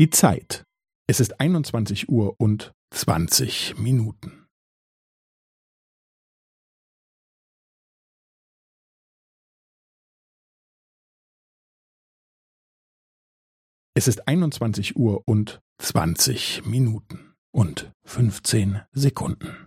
Die Zeit. Es ist 21 Uhr und 20 Minuten. Es ist 21 Uhr und 20 Minuten und 15 Sekunden.